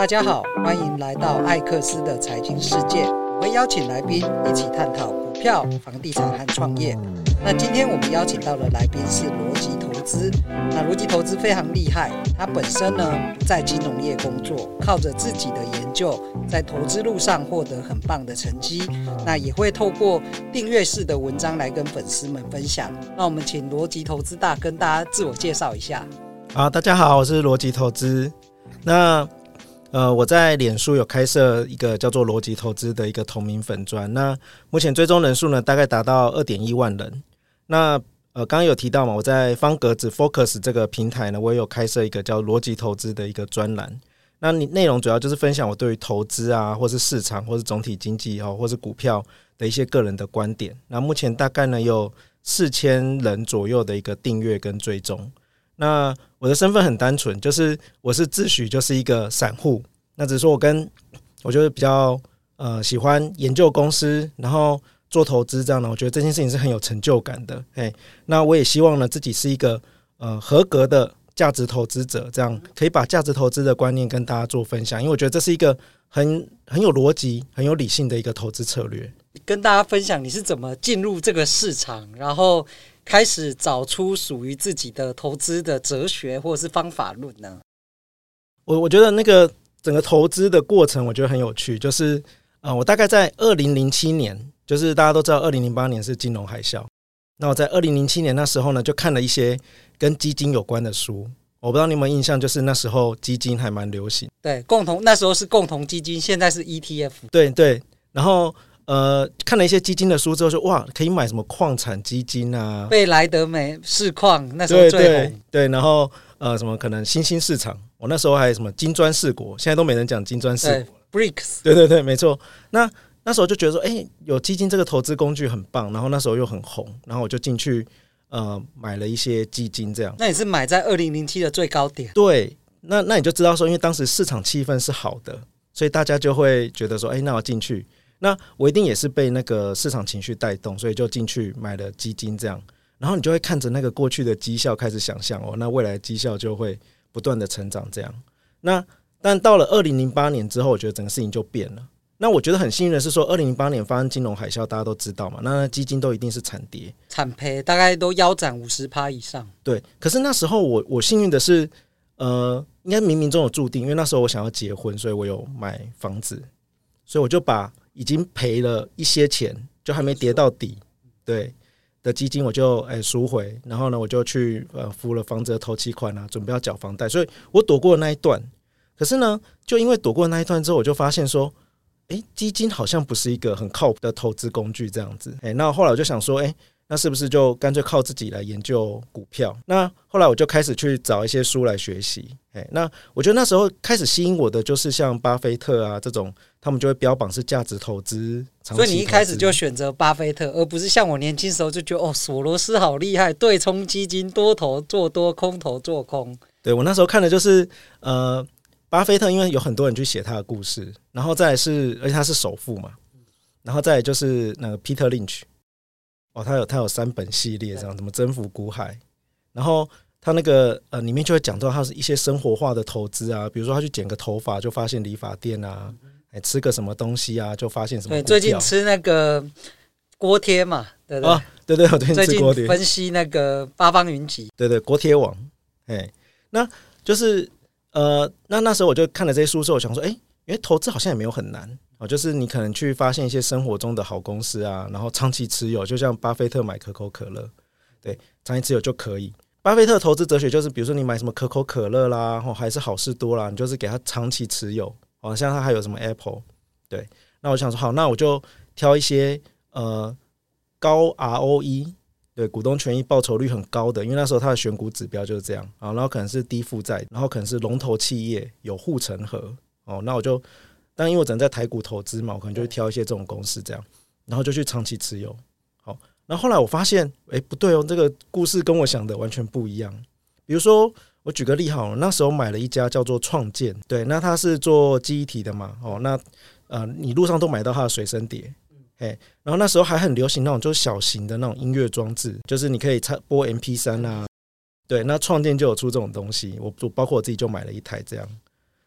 大家好，欢迎来到艾克斯的财经世界。我会邀请来宾一起探讨股票、房地产和创业。那今天我们邀请到的来宾是罗吉投资。那罗吉投资非常厉害，他本身呢不在金融业工作，靠着自己的研究，在投资路上获得很棒的成绩。那也会透过订阅式的文章来跟粉丝们分享。那我们请罗吉投资大跟大家自我介绍一下。好，大家好，我是罗吉投资。那呃，我在脸书有开设一个叫做“逻辑投资”的一个同名粉专。那目前追踪人数呢，大概达到二点一万人。那呃，刚刚有提到嘛，我在方格子 Focus 这个平台呢，我也有开设一个叫“逻辑投资”的一个专栏。那你内容主要就是分享我对于投资啊，或是市场，或是总体经济哦，或是股票的一些个人的观点。那目前大概呢有四千人左右的一个订阅跟追踪。那我的身份很单纯，就是我是自诩就是一个散户。那只是说我跟我觉得比较呃喜欢研究公司，然后做投资这样的。我觉得这件事情是很有成就感的。哎，那我也希望呢自己是一个呃合格的价值投资者，这样可以把价值投资的观念跟大家做分享。因为我觉得这是一个很很有逻辑、很有理性的一个投资策略。跟大家分享你是怎么进入这个市场，然后。开始找出属于自己的投资的哲学或者是方法论呢？我我觉得那个整个投资的过程，我觉得很有趣。就是呃，我大概在二零零七年，就是大家都知道，二零零八年是金融海啸。那我在二零零七年那时候呢，就看了一些跟基金有关的书。我不知道你有没有印象，就是那时候基金还蛮流行。对，共同那时候是共同基金，现在是 ETF。对对，然后。呃，看了一些基金的书之后，说哇，可以买什么矿产基金啊？贝莱德美市矿那时候最红。对然后呃，什么可能新兴市场？我那时候还有什么金砖四国，现在都没人讲金砖四国。BRICS。对对对，没错。那那时候就觉得说，哎、欸，有基金这个投资工具很棒，然后那时候又很红，然后我就进去呃买了一些基金，这样。那你是买在二零零七的最高点？对，那那你就知道说，因为当时市场气氛是好的，所以大家就会觉得说，哎、欸，那我进去。那我一定也是被那个市场情绪带动，所以就进去买了基金，这样，然后你就会看着那个过去的绩效开始想象哦，那未来绩效就会不断的成长，这样。那但到了二零零八年之后，我觉得整个事情就变了。那我觉得很幸运的是说，二零零八年发生金融海啸，大家都知道嘛，那基金都一定是惨跌，惨赔，大概都腰斩五十趴以上。对，可是那时候我我幸运的是，呃，应该冥冥中有注定，因为那时候我想要结婚，所以我有买房子，所以我就把。已经赔了一些钱，就还没跌到底，对的基金我就诶赎回，然后呢我就去呃付了房子的头期款啊，准备要缴房贷，所以我躲过了那一段。可是呢，就因为躲过那一段之后，我就发现说，诶，基金好像不是一个很靠谱的投资工具这样子。诶，那后来我就想说，诶。那是不是就干脆靠自己来研究股票？那后来我就开始去找一些书来学习。哎，那我觉得那时候开始吸引我的就是像巴菲特啊这种，他们就会标榜是价值投资。所以你一开始就选择巴菲特，而不是像我年轻时候就觉得哦，索罗斯好厉害，对冲基金多头做多，空头做空。对，我那时候看的就是呃，巴菲特，因为有很多人去写他的故事，然后再来是，而且他是首富嘛，然后再来就是那个 Peter Lynch。哦，他有他有三本系列这样，怎么征服股海？然后他那个呃里面就会讲到他是一些生活化的投资啊，比如说他去剪个头发就发现理发店啊，哎吃个什么东西啊就发现什么。对，最近吃那个锅贴嘛，对对、哦、对对，我最近吃锅贴。分析那个八方云集，对对锅贴网，哎，那就是呃那那时候我就看了这些书之后，我想说，哎，因为投资好像也没有很难。哦，就是你可能去发现一些生活中的好公司啊，然后长期持有，就像巴菲特买可口可乐，对，长期持有就可以。巴菲特投资哲学就是，比如说你买什么可口可乐啦，或还是好事多啦，你就是给他长期持有。哦，像他还有什么 Apple，对，那我想说，好，那我就挑一些呃高 ROE，对，股东权益报酬率很高的，因为那时候他的选股指标就是这样啊，然后可能是低负债，然后可能是龙头企业有护城河，哦，那我就。但因为我只能在台股投资嘛，我可能就会挑一些这种公司这样，然后就去长期持有。好，那后后来我发现，哎，不对哦，这个故事跟我想的完全不一样。比如说，我举个例好了，那时候买了一家叫做创建，对，那它是做记忆体的嘛，哦，那呃，你路上都买到它的随身碟，哎，然后那时候还很流行那种就是小型的那种音乐装置，就是你可以插播 MP 三啊，对，那创建就有出这种东西，我我包括我自己就买了一台这样。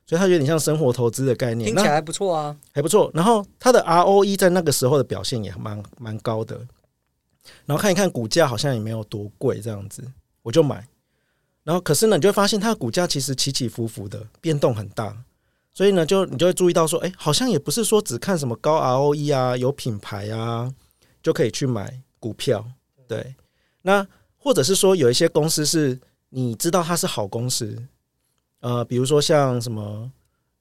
所以它有点像生活投资的概念，听起来还不错啊，还不错。然后它的 ROE 在那个时候的表现也蛮蛮高的。然后看一看股价好像也没有多贵，这样子我就买。然后可是呢，你就会发现它的股价其实起起伏伏的，变动很大。所以呢，就你就会注意到说，哎，好像也不是说只看什么高 ROE 啊，有品牌啊，就可以去买股票。对，那或者是说有一些公司是你知道它是好公司，呃，比如说像什么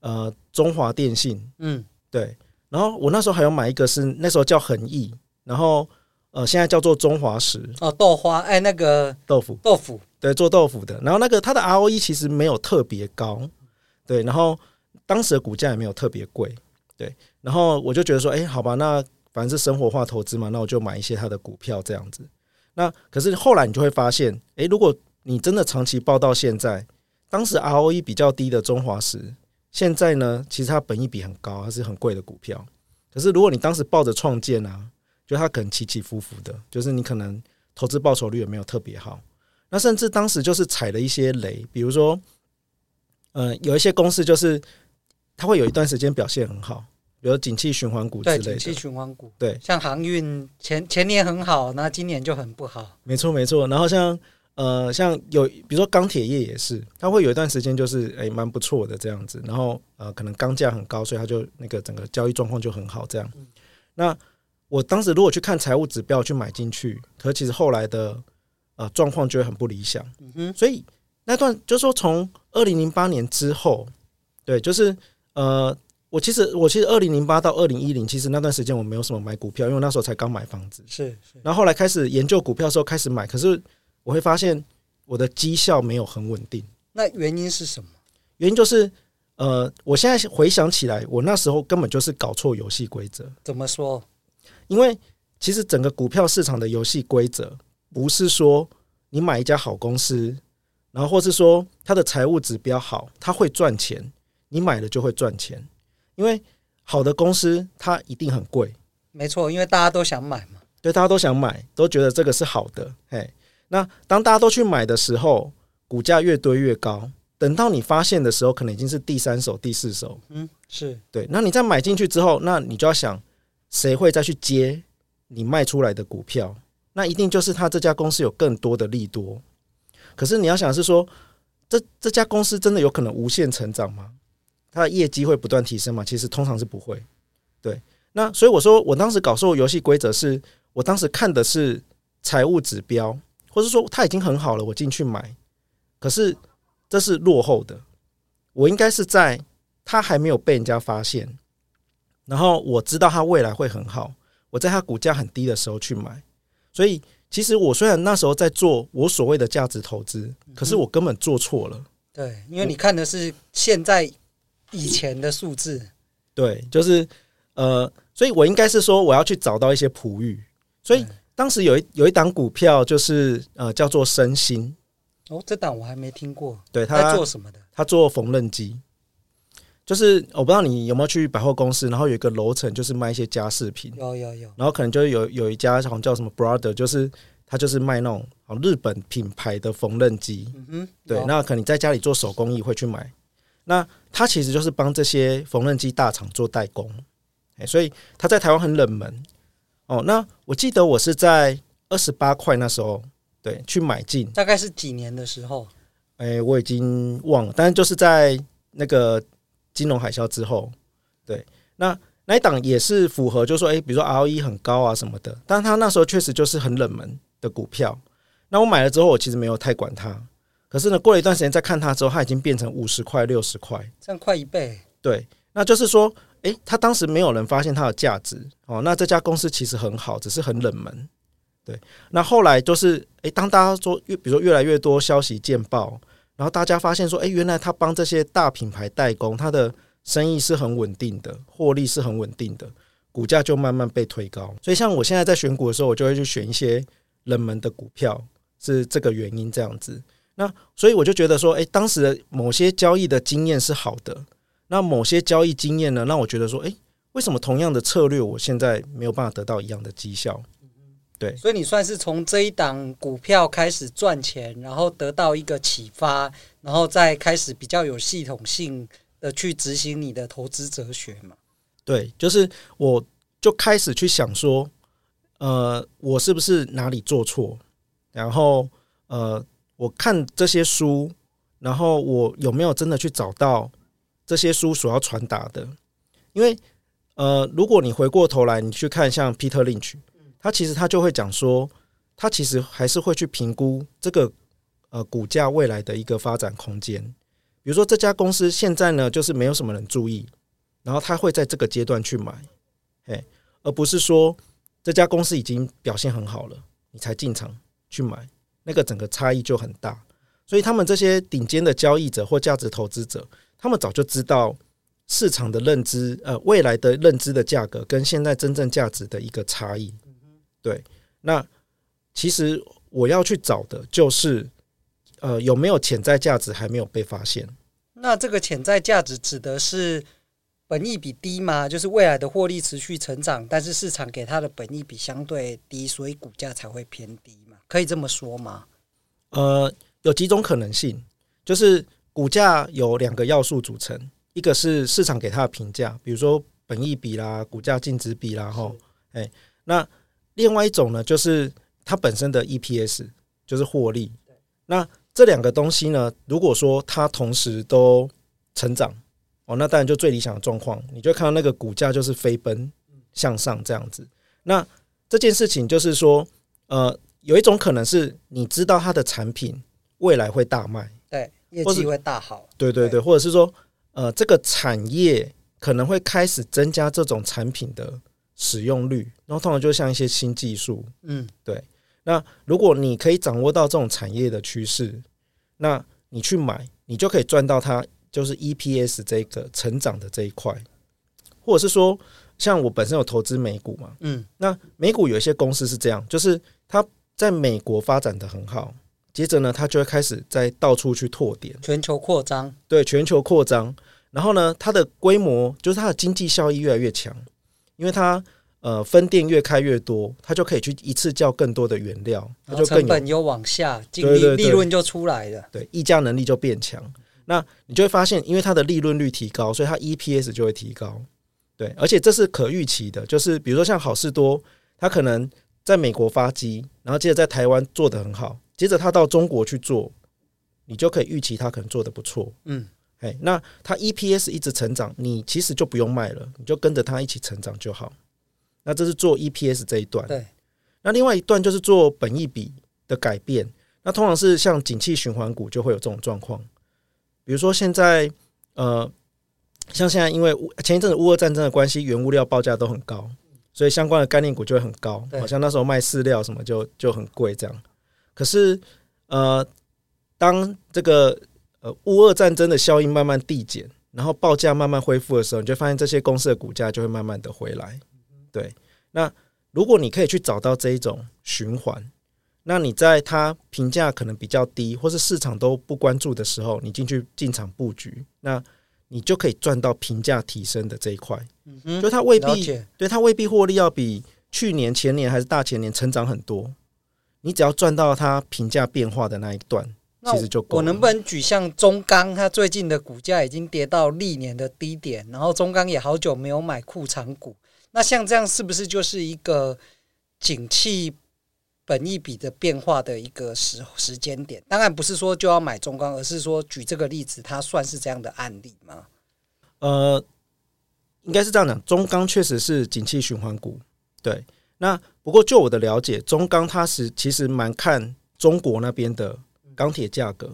呃中华电信，嗯，对。然后我那时候还有买一个是那时候叫恒益，然后呃现在叫做中华石哦豆花哎那个豆腐豆腐对做豆腐的，然后那个它的 ROE 其实没有特别高，对，然后。当时的股价也没有特别贵，对，然后我就觉得说，哎，好吧，那反正是生活化投资嘛，那我就买一些它的股票这样子。那可是后来你就会发现，哎，如果你真的长期报到现在，当时 ROE 比较低的中华石，现在呢，其实它本益比很高，它是很贵的股票。可是如果你当时抱着创建啊，就它可能起起伏伏的，就是你可能投资报酬率也没有特别好。那甚至当时就是踩了一些雷，比如说，呃，有一些公司就是。它会有一段时间表现很好，比如景气循环股之类的。对，景气循环股。对，像航运前前年很好，那今年就很不好。没错，没错。然后像呃，像有比如说钢铁业也是，它会有一段时间就是诶蛮不错的这样子。然后呃，可能钢价很高，所以它就那个整个交易状况就很好这样。嗯、那我当时如果去看财务指标去买进去，可是其实后来的呃状况就会很不理想。嗯哼。所以那段就是说从二零零八年之后，对，就是。呃，我其实我其实二零零八到二零一零，其实那段时间我没有什么买股票，因为那时候才刚买房子。是，是。然后后来开始研究股票的时候开始买，可是我会发现我的绩效没有很稳定。那原因是什么？原因就是，呃，我现在回想起来，我那时候根本就是搞错游戏规则。怎么说？因为其实整个股票市场的游戏规则不是说你买一家好公司，然后或是说它的财务指标好，它会赚钱。你买了就会赚钱，因为好的公司它一定很贵。没错，因为大家都想买嘛。对，大家都想买，都觉得这个是好的。嘿，那当大家都去买的时候，股价越堆越高。等到你发现的时候，可能已经是第三手、第四手。嗯，是对。那你再买进去之后，那你就要想，谁会再去接你卖出来的股票？那一定就是他这家公司有更多的利多。可是你要想的是说，这这家公司真的有可能无限成长吗？它的业绩会不断提升吗？其实通常是不会。对，那所以我说，我当时搞错游戏规则是，我当时看的是财务指标，或是说它已经很好了，我进去买。可是这是落后的，我应该是在它还没有被人家发现，然后我知道它未来会很好，我在它股价很低的时候去买。所以其实我虽然那时候在做我所谓的价值投资，可是我根本做错了。对，因为你看的是现在。以前的数字，对，就是呃，所以我应该是说，我要去找到一些璞玉。所以当时有一有一档股票，就是呃，叫做升兴。哦，这档我还没听过。对，他在做什么的？他做缝纫机。就是我不知道你有没有去百货公司，然后有一个楼层就是卖一些家饰品。有有有。然后可能就有有一家好像叫什么 Brother，就是他就是卖那种日本品牌的缝纫机。嗯哼。对，那可能你在家里做手工艺会去买。那他其实就是帮这些缝纫机大厂做代工，哎所以他在台湾很冷门哦。那我记得我是在二十八块那时候对去买进，大概是几年的时候？哎，我已经忘了，但是就是在那个金融海啸之后，对。那那一档也是符合，就是说，哎，比如说 ROE 很高啊什么的，但是他那时候确实就是很冷门的股票。那我买了之后，我其实没有太管它。可是呢，过了一段时间再看它之后，它已经变成五十块、六十块，这样快一倍。对，那就是说，诶，他当时没有人发现它的价值哦。那这家公司其实很好，只是很冷门。对，那后来就是，诶，当大家说越，比如说越来越多消息见报，然后大家发现说，诶，原来他帮这些大品牌代工，他的生意是很稳定的，获利是很稳定的，股价就慢慢被推高。所以，像我现在在选股的时候，我就会去选一些冷门的股票，是这个原因这样子。那所以我就觉得说，诶，当时的某些交易的经验是好的，那某些交易经验呢，让我觉得说，诶，为什么同样的策略，我现在没有办法得到一样的绩效？对，所以你算是从这一档股票开始赚钱，然后得到一个启发，然后再开始比较有系统性的去执行你的投资哲学嘛？对，就是我就开始去想说，呃，我是不是哪里做错？然后呃，我看这些书，然后我有没有真的去找到这些书所要传达的？因为呃，如果你回过头来，你去看像 Peter Lynch，他其实他就会讲说，他其实还是会去评估这个呃股价未来的一个发展空间。比如说这家公司现在呢，就是没有什么人注意，然后他会在这个阶段去买，嘿，而不是说这家公司已经表现很好了，你才进场去买，那个整个差异就很大。所以他们这些顶尖的交易者或价值投资者，他们早就知道。市场的认知，呃，未来的认知的价格跟现在真正价值的一个差异，对。那其实我要去找的就是，呃，有没有潜在价值还没有被发现？那这个潜在价值指的是本益比低吗？就是未来的获利持续成长，但是市场给它的本益比相对低，所以股价才会偏低嘛？可以这么说吗？呃，有几种可能性，就是股价有两个要素组成。一个是市场给它的评价，比如说本益比啦、股价净值比啦，吼，哎，那另外一种呢，就是它本身的 EPS，就是获利。那这两个东西呢，如果说它同时都成长，哦，那当然就最理想的状况，你就看到那个股价就是飞奔向上这样子。那这件事情就是说，呃，有一种可能是你知道它的产品未来会大卖，对，业绩会大好，对对对，或者是说。呃，这个产业可能会开始增加这种产品的使用率，然后通常就像一些新技术，嗯，对。那如果你可以掌握到这种产业的趋势，那你去买，你就可以赚到它就是 EPS 这个成长的这一块，或者是说，像我本身有投资美股嘛，嗯，那美股有一些公司是这样，就是它在美国发展的很好。接着呢，它就会开始在到处去拓点，全球扩张。对，全球扩张。然后呢，它的规模就是它的经济效益越来越强，因为它呃分店越开越多，它就可以去一次叫更多的原料，它就成本又往下，净利利润就出来了。对，议价能力就变强。那你就会发现，因为它的利润率提高，所以它 EPS 就会提高。对，而且这是可预期的，就是比如说像好事多，它可能在美国发机，然后接着在台湾做得很好。接着他到中国去做，你就可以预期他可能做得不错。嗯，哎，那他 EPS 一直成长，你其实就不用卖了，你就跟着他一起成长就好。那这是做 EPS 这一段。对。那另外一段就是做本益比的改变。那通常是像景气循环股就会有这种状况。比如说现在，呃，像现在因为前一阵子乌俄战争的关系，原物料报价都很高，所以相关的概念股就会很高。好像那时候卖饲料什么就就很贵这样。可是，呃，当这个呃乌俄战争的效应慢慢递减，然后报价慢慢恢复的时候，你就发现这些公司的股价就会慢慢的回来。对，那如果你可以去找到这一种循环，那你在它评价可能比较低，或是市场都不关注的时候，你进去进场布局，那你就可以赚到评价提升的这一块。嗯，就它未必，对它未必获利要比去年、前年还是大前年成长很多。你只要赚到它评价变化的那一段，其实就够了。我能不能举像中钢，它最近的股价已经跌到历年的低点，然后中钢也好久没有买库藏股。那像这样是不是就是一个景气本益比的变化的一个时时间点？当然不是说就要买中钢，而是说举这个例子，它算是这样的案例吗？呃，应该是这样讲，中钢确实是景气循环股，对。那不过，就我的了解，中钢它是其实蛮看中国那边的钢铁价格。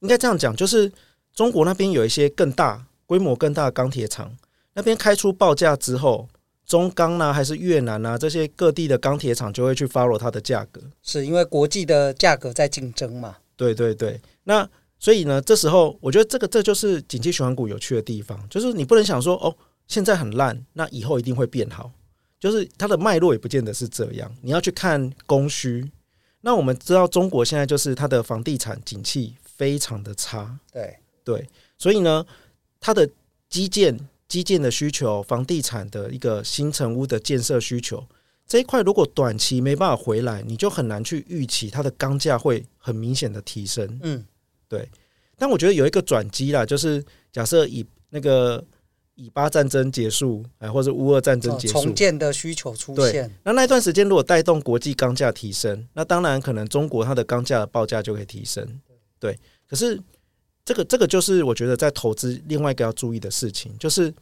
应该这样讲，就是中国那边有一些更大规模、更大的钢铁厂，那边开出报价之后，中钢呢还是越南啊这些各地的钢铁厂就会去 follow 它的价格，是因为国际的价格在竞争嘛？对对对。那所以呢，这时候我觉得这个这就是景气循环股有趣的地方，就是你不能想说哦，现在很烂，那以后一定会变好。就是它的脉络也不见得是这样，你要去看供需。那我们知道中国现在就是它的房地产景气非常的差，对对，所以呢，它的基建基建的需求，房地产的一个新城屋的建设需求这一块，如果短期没办法回来，你就很难去预期它的钢价会很明显的提升。嗯，对。但我觉得有一个转机啦，就是假设以那个以巴战争结束，哎，或者乌俄战争结束，重建的需求出现。那那段时间如果带动国际钢价提升，那当然可能中国它的钢价的报价就可以提升。对，可是这个这个就是我觉得在投资另外一个要注意的事情，就是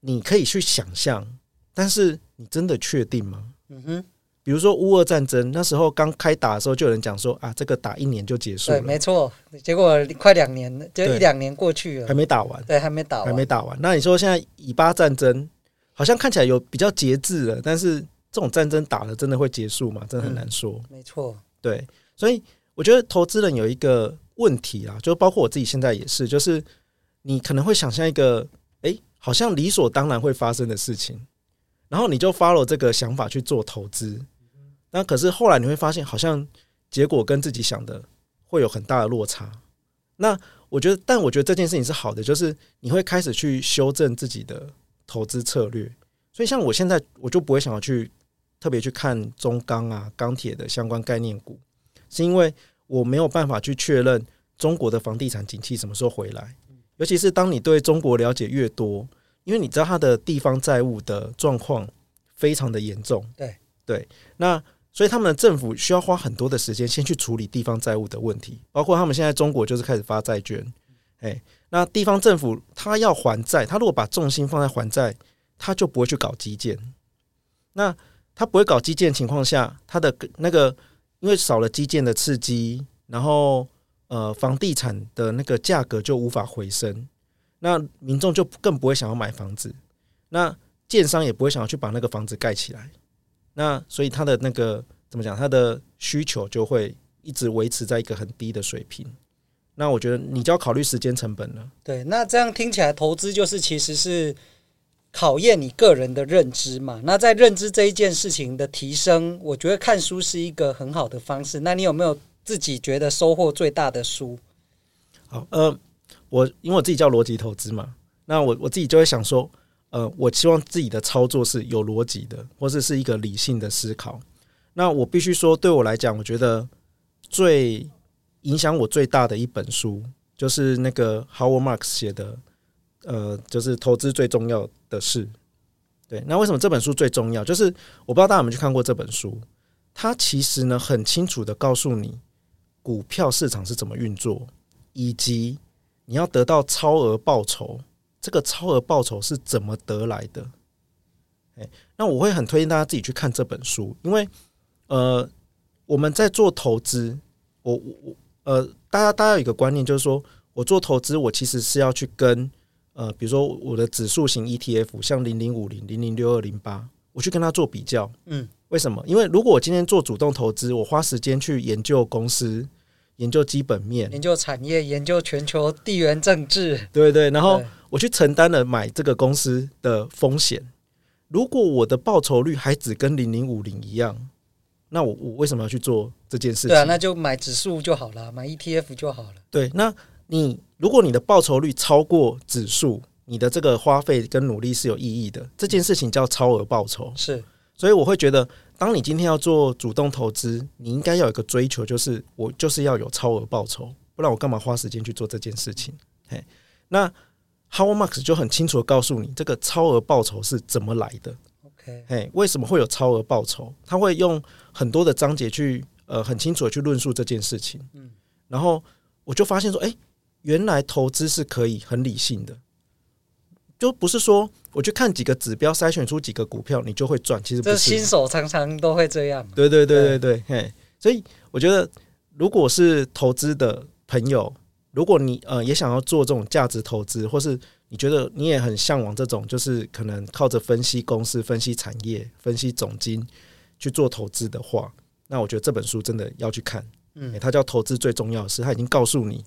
你可以去想象，但是你真的确定吗？嗯哼。比如说乌俄战争那时候刚开打的时候，就有人讲说啊，这个打一年就结束了。对，没错。结果快两年，就一两年过去了，还没打完。对，还没打完，还没打完。那你说现在以巴战争好像看起来有比较节制了，但是这种战争打了真的会结束吗？真的很难说。嗯，没错。对，所以我觉得投资人有一个问题啊，就包括我自己现在也是，就是你可能会想象一个，哎，好像理所当然会发生的事情，然后你就 follow 这个想法去做投资。那可是后来你会发现，好像结果跟自己想的会有很大的落差。那我觉得，但我觉得这件事情是好的，就是你会开始去修正自己的投资策略。所以像我现在，我就不会想要去特别去看中钢啊、钢铁的相关概念股，是因为我没有办法去确认中国的房地产景气什么时候回来。尤其是当你对中国了解越多，因为你知道它的地方债务的状况非常的严重。对对，那。所以他们的政府需要花很多的时间，先去处理地方债务的问题，包括他们现在中国就是开始发债券，哎，那地方政府他要还债，他如果把重心放在还债，他就不会去搞基建。那他不会搞基建的情况下，他的那个因为少了基建的刺激，然后呃房地产的那个价格就无法回升，那民众就更不会想要买房子，那建商也不会想要去把那个房子盖起来。那所以它的那个怎么讲？它的需求就会一直维持在一个很低的水平。那我觉得你就要考虑时间成本了。对，那这样听起来，投资就是其实是考验你个人的认知嘛。那在认知这一件事情的提升，我觉得看书是一个很好的方式。那你有没有自己觉得收获最大的书？好，呃，我因为我自己叫逻辑投资嘛，那我我自己就会想说。呃，我希望自己的操作是有逻辑的，或者是一个理性的思考。那我必须说，对我来讲，我觉得最影响我最大的一本书，就是那个 Howard Marks 写的，呃，就是投资最重要的事。对，那为什么这本书最重要？就是我不知道大家有没有去看过这本书，它其实呢很清楚的告诉你股票市场是怎么运作，以及你要得到超额报酬。这个超额报酬是怎么得来的？哎，那我会很推荐大家自己去看这本书，因为呃，我们在做投资，我我呃，大家大家有一个观念，就是说我做投资，我其实是要去跟呃，比如说我的指数型 ETF，像零零五零、零零六二零八，我去跟它做比较。嗯，为什么？因为如果我今天做主动投资，我花时间去研究公司。研究基本面，研究产业，研究全球地缘政治，对对。然后我去承担了买这个公司的风险。如果我的报酬率还只跟零零五零一样，那我我为什么要去做这件事情？对啊，那就买指数就好了，买 ETF 就好了。对，那你如果你的报酬率超过指数，你的这个花费跟努力是有意义的。这件事情叫超额报酬，是。所以我会觉得。当你今天要做主动投资，你应该要有一个追求，就是我就是要有超额报酬，不然我干嘛花时间去做这件事情？嘿，那 Howard Marks 就很清楚的告诉你，这个超额报酬是怎么来的。OK，嘿，为什么会有超额报酬？他会用很多的章节去呃很清楚的去论述这件事情。嗯，然后我就发现说，哎，原来投资是可以很理性的。就不是说我去看几个指标筛选出几个股票，你就会赚。其实不是，新手常常都会这样。对对对对对，嘿，所以我觉得，如果是投资的朋友，如果你呃也想要做这种价值投资，或是你觉得你也很向往这种，就是可能靠着分析公司、分析产业、分析总经去做投资的话，那我觉得这本书真的要去看。嗯，它叫《投资最重要的事》，它已经告诉你。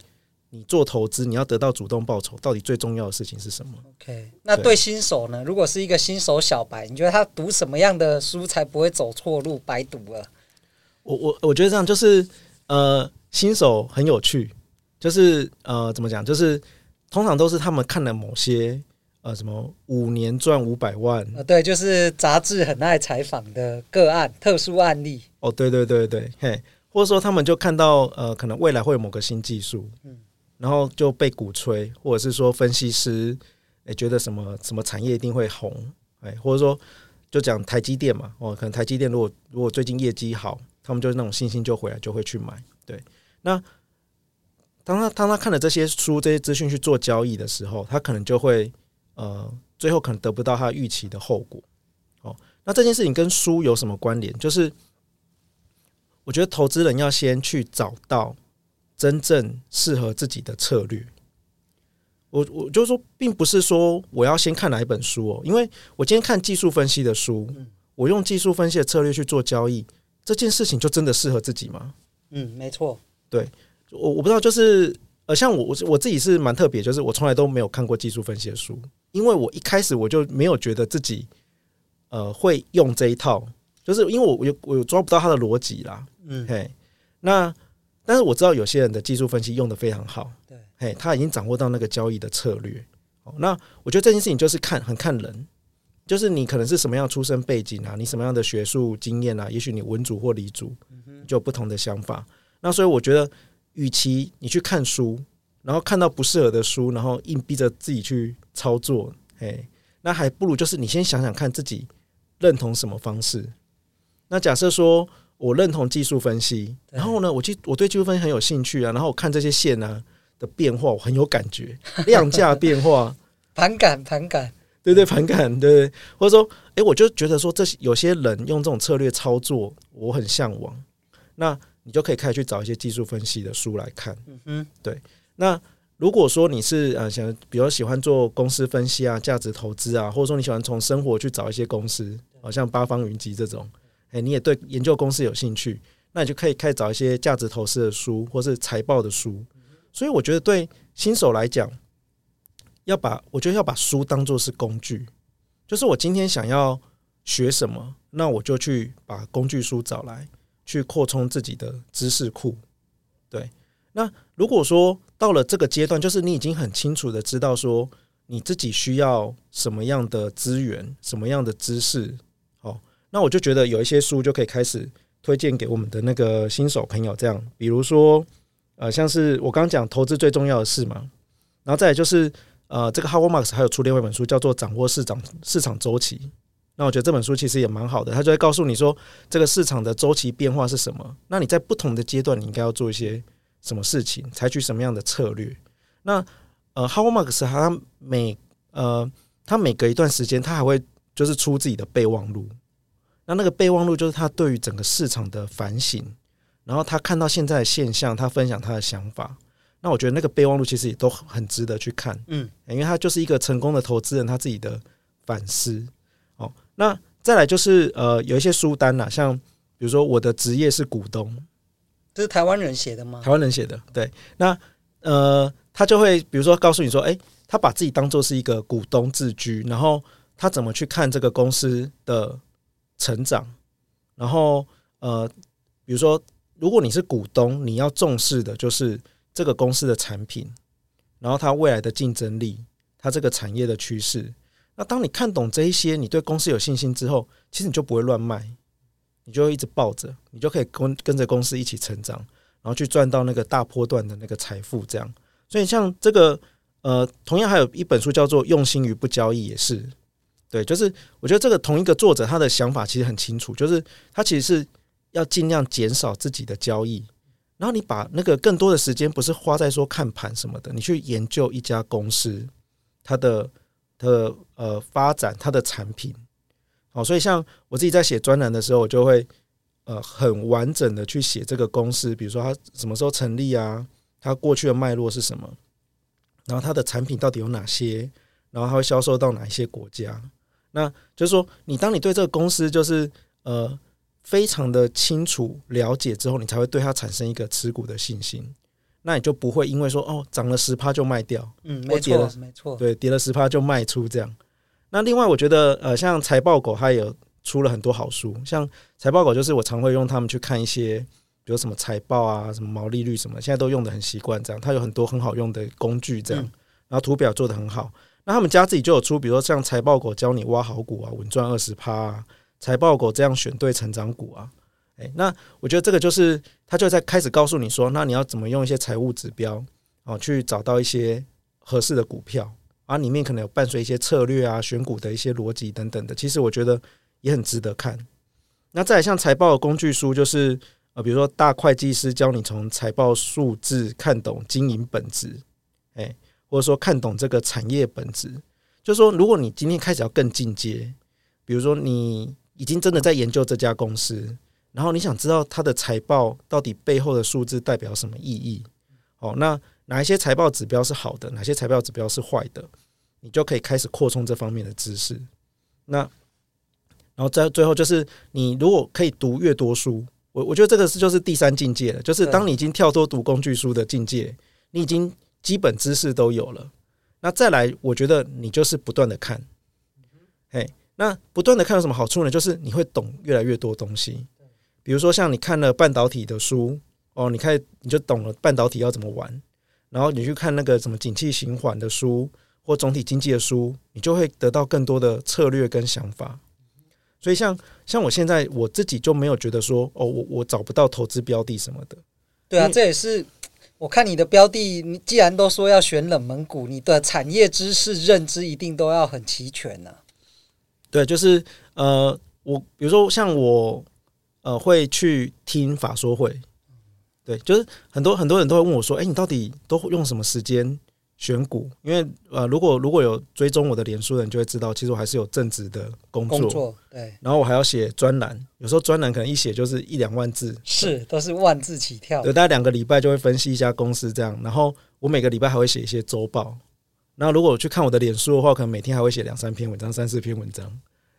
你做投资，你要得到主动报酬，到底最重要的事情是什么？OK，那对新手呢？如果是一个新手小白，你觉得他读什么样的书才不会走错路，白读了？我我我觉得这样就是呃，新手很有趣，就是呃，怎么讲？就是通常都是他们看了某些呃什么五年赚五百万，呃，对，就是杂志很爱采访的个案、特殊案例。哦，对对对对，嘿，或者说他们就看到呃，可能未来会有某个新技术，嗯。然后就被鼓吹，或者是说分析师哎，觉得什么什么产业一定会红，哎，或者说就讲台积电嘛，哦，可能台积电如果如果最近业绩好，他们就那种信心就回来，就会去买。对，那当他当他看了这些书、这些资讯去做交易的时候，他可能就会呃，最后可能得不到他预期的后果。哦，那这件事情跟书有什么关联？就是我觉得投资人要先去找到真正适合自己的策略。我我就是说，并不是说我要先看哪一本书哦，因为我今天看技术分析的书，我用技术分析的策略去做交易，这件事情就真的适合自己吗？嗯，没错。对，我我不知道，就是呃，像我我我自己是蛮特别，就是我从来都没有看过技术分析的书，因为我一开始我就没有觉得自己呃会用这一套，就是因为我我我抓不到它的逻辑啦。嗯，嘿，那但是我知道有些人的技术分析用的非常好。对嘿，他已经掌握到那个交易的策略。哦，那我觉得这件事情就是看很看人，就是你可能是什么样出身背景啊，你什么样的学术经验啊，也许你文组或理组就有不同的想法。那所以我觉得，与其你去看书，然后看到不适合的书，然后硬逼着自己去操作，嘿，那还不如就是你先想想看自己认同什么方式。那假设说我认同技术分析，然后呢，我去我对技术分析很有兴趣啊，然后我看这些线呢。的变化我很有感觉，量价变化，盘感盘感，对对盘感对，对，或者说，哎，我就觉得说，这有些人用这种策略操作，我很向往。那你就可以开始去找一些技术分析的书来看。嗯哼，对。那如果说你是呃想，比如喜欢做公司分析啊、价值投资啊，或者说你喜欢从生活去找一些公司，好像八方云集这种，哎，你也对研究公司有兴趣，那你就可以开始找一些价值投资的书，或是财报的书。所以我觉得对新手来讲，要把我觉得要把书当作是工具，就是我今天想要学什么，那我就去把工具书找来，去扩充自己的知识库。对，那如果说到了这个阶段，就是你已经很清楚的知道说你自己需要什么样的资源、什么样的知识，那我就觉得有一些书就可以开始推荐给我们的那个新手朋友，这样，比如说。呃，像是我刚刚讲投资最重要的事嘛，然后再来就是呃，这个 h o w a r Marx 还有出另外一本书叫做《掌握市场市场周期》，那我觉得这本书其实也蛮好的，它就会告诉你说这个市场的周期变化是什么，那你在不同的阶段你应该要做一些什么事情，采取什么样的策略。那呃，Howard Marks 他每呃他每隔一段时间他还会就是出自己的备忘录，那那个备忘录就是他对于整个市场的反省。然后他看到现在的现象，他分享他的想法。那我觉得那个备忘录其实也都很值得去看，嗯，因为他就是一个成功的投资人他自己的反思。哦，那再来就是呃，有一些书单啦，像比如说我的职业是股东，这是台湾人写的吗？台湾人写的，对。那呃，他就会比如说告诉你说，哎，他把自己当做是一个股东自居，然后他怎么去看这个公司的成长，然后呃，比如说。如果你是股东，你要重视的就是这个公司的产品，然后它未来的竞争力，它这个产业的趋势。那当你看懂这一些，你对公司有信心之后，其实你就不会乱卖，你就会一直抱着，你就可以跟跟着公司一起成长，然后去赚到那个大波段的那个财富。这样，所以像这个呃，同样还有一本书叫做《用心于不交易》，也是对，就是我觉得这个同一个作者他的想法其实很清楚，就是他其实是。要尽量减少自己的交易，然后你把那个更多的时间不是花在说看盘什么的，你去研究一家公司它的的呃发展，它的产品。好，所以像我自己在写专栏的时候，我就会呃很完整的去写这个公司，比如说它什么时候成立啊，它过去的脉络是什么，然后它的产品到底有哪些，然后它会销售到哪一些国家。那就是说，你当你对这个公司就是呃。非常的清楚了解之后，你才会对它产生一个持股的信心。那你就不会因为说哦涨了十趴就卖掉，嗯，没错，没错，对，跌了十趴就卖出这样。那另外我觉得呃，像财报狗它也有出了很多好书，像财报狗就是我常会用他们去看一些，比如什么财报啊，什么毛利率什么，现在都用的很习惯这样。它有很多很好用的工具这样，然后图表做的很好。那他们家自己就有出，比如说像财报狗教你挖好股啊，稳赚二十趴啊。财报狗这样选对成长股啊，诶，那我觉得这个就是他就在开始告诉你说，那你要怎么用一些财务指标啊，去找到一些合适的股票啊，里面可能有伴随一些策略啊、选股的一些逻辑等等的。其实我觉得也很值得看。那再像财报的工具书，就是呃，比如说大会计师教你从财报数字看懂经营本质，哎，或者说看懂这个产业本质。就是说，如果你今天开始要更进阶，比如说你已经真的在研究这家公司，然后你想知道它的财报到底背后的数字代表什么意义？哦，那哪一些财报指标是好的，哪些财报指标是坏的，你就可以开始扩充这方面的知识。那然后在最后，就是你如果可以读越多书，我我觉得这个是就是第三境界了，就是当你已经跳脱读工具书的境界，你已经基本知识都有了。那再来，我觉得你就是不断的看，嘿，那不断的看有什么好处呢？就是你会懂越来越多东西。比如说，像你看了半导体的书，哦，你看你就懂了半导体要怎么玩。然后你去看那个什么景气循环的书或总体经济的书，你就会得到更多的策略跟想法。所以像，像像我现在我自己就没有觉得说，哦，我我找不到投资标的什么的。对啊，这也是。我看你的标的，你既然都说要选冷门股，你的产业知识认知一定都要很齐全呢、啊。对，就是呃，我比如说像我呃会去听法说会，对，就是很多很多人都会问我说，哎，你到底都用什么时间？选股，因为呃，如果如果有追踪我的脸书的人就会知道，其实我还是有正职的工作，工作对。然后我还要写专栏，有时候专栏可能一写就是一两万字，是都是万字起跳。对，大概两个礼拜就会分析一家公司这样。然后我每个礼拜还会写一些周报。然后如果我去看我的脸书的话，可能每天还会写两三篇文章，三四篇文章。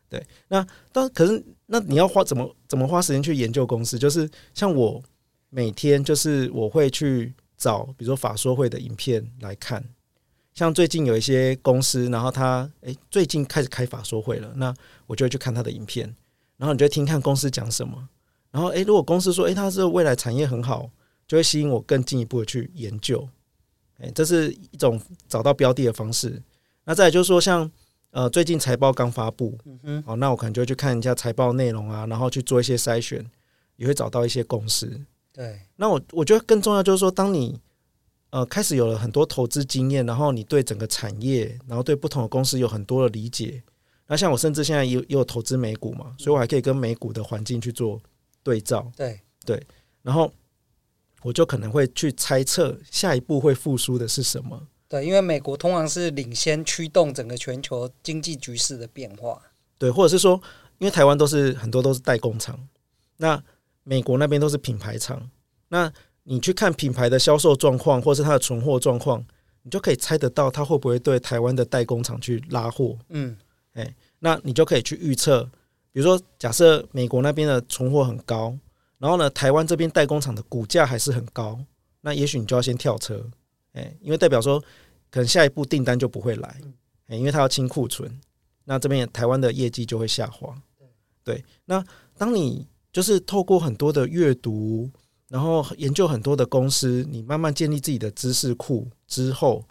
对，那但可是那你要花怎么怎么花时间去研究公司？就是像我每天就是我会去。找比如说法说会的影片来看，像最近有一些公司，然后他诶最近开始开法说会了，那我就会去看他的影片，然后你就会听看公司讲什么，然后诶如果公司说诶它是未来产业很好，就会吸引我更进一步的去研究，诶这是一种找到标的的方式。那再来就是说像呃最近财报刚发布，嗯好，那我可能就会去看一下财报内容啊，然后去做一些筛选，也会找到一些公司。对，那我我觉得更重要就是说，当你呃开始有了很多投资经验，然后你对整个产业，然后对不同的公司有很多的理解。那像我甚至现在也有也有投资美股嘛，所以我还可以跟美股的环境去做对照。对对，然后我就可能会去猜测下一步会复苏的是什么。对，因为美国通常是领先驱动整个全球经济局势的变化。对，或者是说，因为台湾都是很多都是代工厂，那。美国那边都是品牌厂，那你去看品牌的销售状况，或是它的存货状况，你就可以猜得到它会不会对台湾的代工厂去拉货。嗯，哎，那你就可以去预测，比如说假设美国那边的存货很高，然后呢，台湾这边代工厂的股价还是很高，那也许你就要先跳车，哎，因为代表说可能下一步订单就不会来，哎，因为它要清库存，那这边台湾的业绩就会下滑。对，那当你就是透过很多的阅读，然后研究很多的公司，你慢慢建立自己的知识库之后，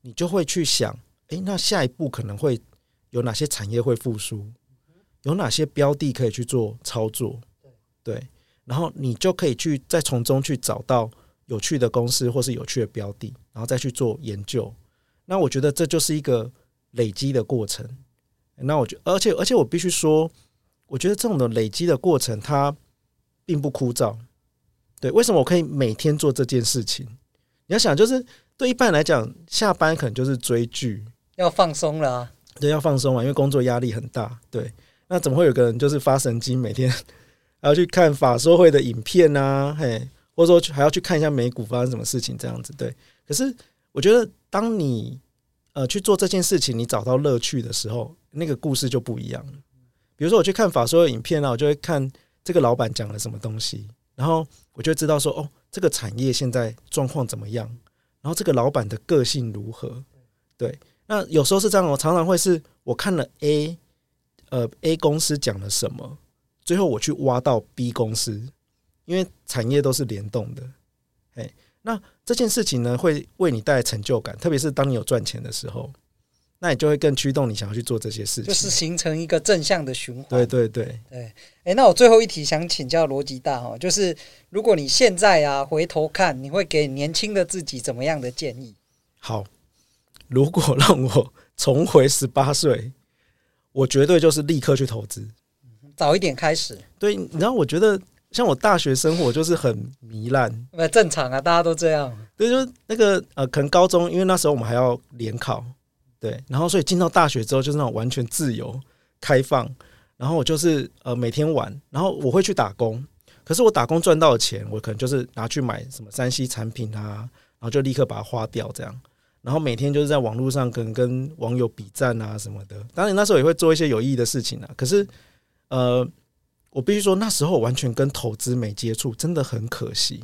你就会去想，诶，那下一步可能会有哪些产业会复苏，有哪些标的可以去做操作，对，然后你就可以去再从中去找到有趣的公司或是有趣的标的，然后再去做研究。那我觉得这就是一个累积的过程。那我觉，而且而且我必须说。我觉得这种的累积的过程，它并不枯燥。对，为什么我可以每天做这件事情？你要想，就是对一般人来讲，下班可能就是追剧，要放松了啊。对，要放松啊，因为工作压力很大。对，那怎么会有个人就是发神经，每天 还要去看法说会的影片啊？嘿，或者说还要去看一下美股发生什么事情这样子？对。可是我觉得，当你呃去做这件事情，你找到乐趣的时候，那个故事就不一样了。比如说我去看法说的影片啊，我就会看这个老板讲了什么东西，然后我就知道说哦，这个产业现在状况怎么样，然后这个老板的个性如何。对，那有时候是这样，我常常会是我看了 A，呃 A 公司讲了什么，最后我去挖到 B 公司，因为产业都是联动的。哎，那这件事情呢，会为你带来成就感，特别是当你有赚钱的时候。那你就会更驱动你想要去做这些事情，就是形成一个正向的循环。对对对对。诶，那我最后一题想请教罗辑大哈，就是如果你现在啊回头看，你会给年轻的自己怎么样的建议？好，如果让我重回十八岁，我绝对就是立刻去投资，早一点开始。对，然后，我觉得像我大学生活就是很糜烂，那正常啊，大家都这样。对，就是那个呃，可能高中，因为那时候我们还要联考，对，然后所以进到大学之后就是那种完全自由开放，然后我就是呃每天玩，然后我会去打工，可是我打工赚到的钱，我可能就是拿去买什么山西产品啊，然后就立刻把它花掉这样。然后每天就是在网络上跟跟网友比赞啊什么的，当然那时候也会做一些有意义的事情啊。可是，呃，我必须说那时候完全跟投资没接触，真的很可惜。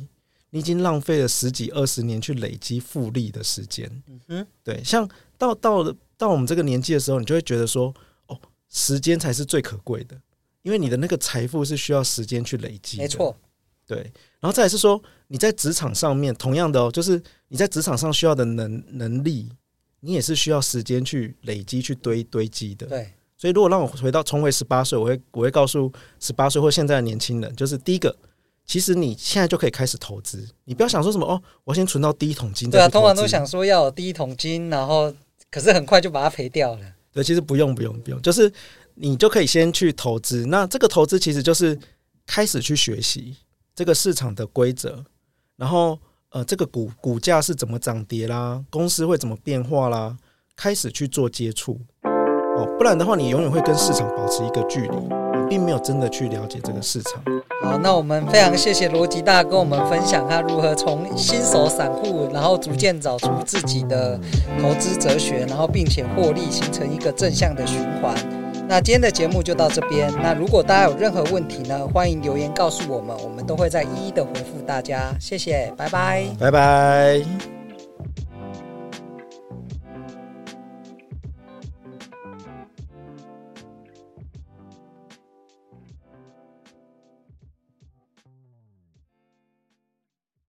你已经浪费了十几二十年去累积复利的时间。嗯哼，对，像到到了到我们这个年纪的时候，你就会觉得说，哦，时间才是最可贵的，因为你的那个财富是需要时间去累积的。没错。对，然后再来是说，你在职场上面，同样的哦，就是你在职场上需要的能能力，你也是需要时间去累积、去堆堆积的。对，所以如果让我回到重回十八岁，我会我会告诉十八岁或现在的年轻人，就是第一个，其实你现在就可以开始投资，你不要想说什么哦，我先存到第一桶金。对啊，通常都想说要有第一桶金，然后可是很快就把它赔掉了。对，其实不用不用不用，就是你就可以先去投资。那这个投资其实就是开始去学习。这个市场的规则，然后呃，这个股股价是怎么涨跌啦，公司会怎么变化啦，开始去做接触哦，不然的话，你永远会跟市场保持一个距离，你并没有真的去了解这个市场。好，那我们非常谢谢罗吉大跟我们分享他如何从新手散户，然后逐渐找出自己的投资哲学，然后并且获利，形成一个正向的循环。那今天的节目就到这边。那如果大家有任何问题呢，欢迎留言告诉我们，我们都会再一一的回复大家。谢谢，拜拜，拜拜。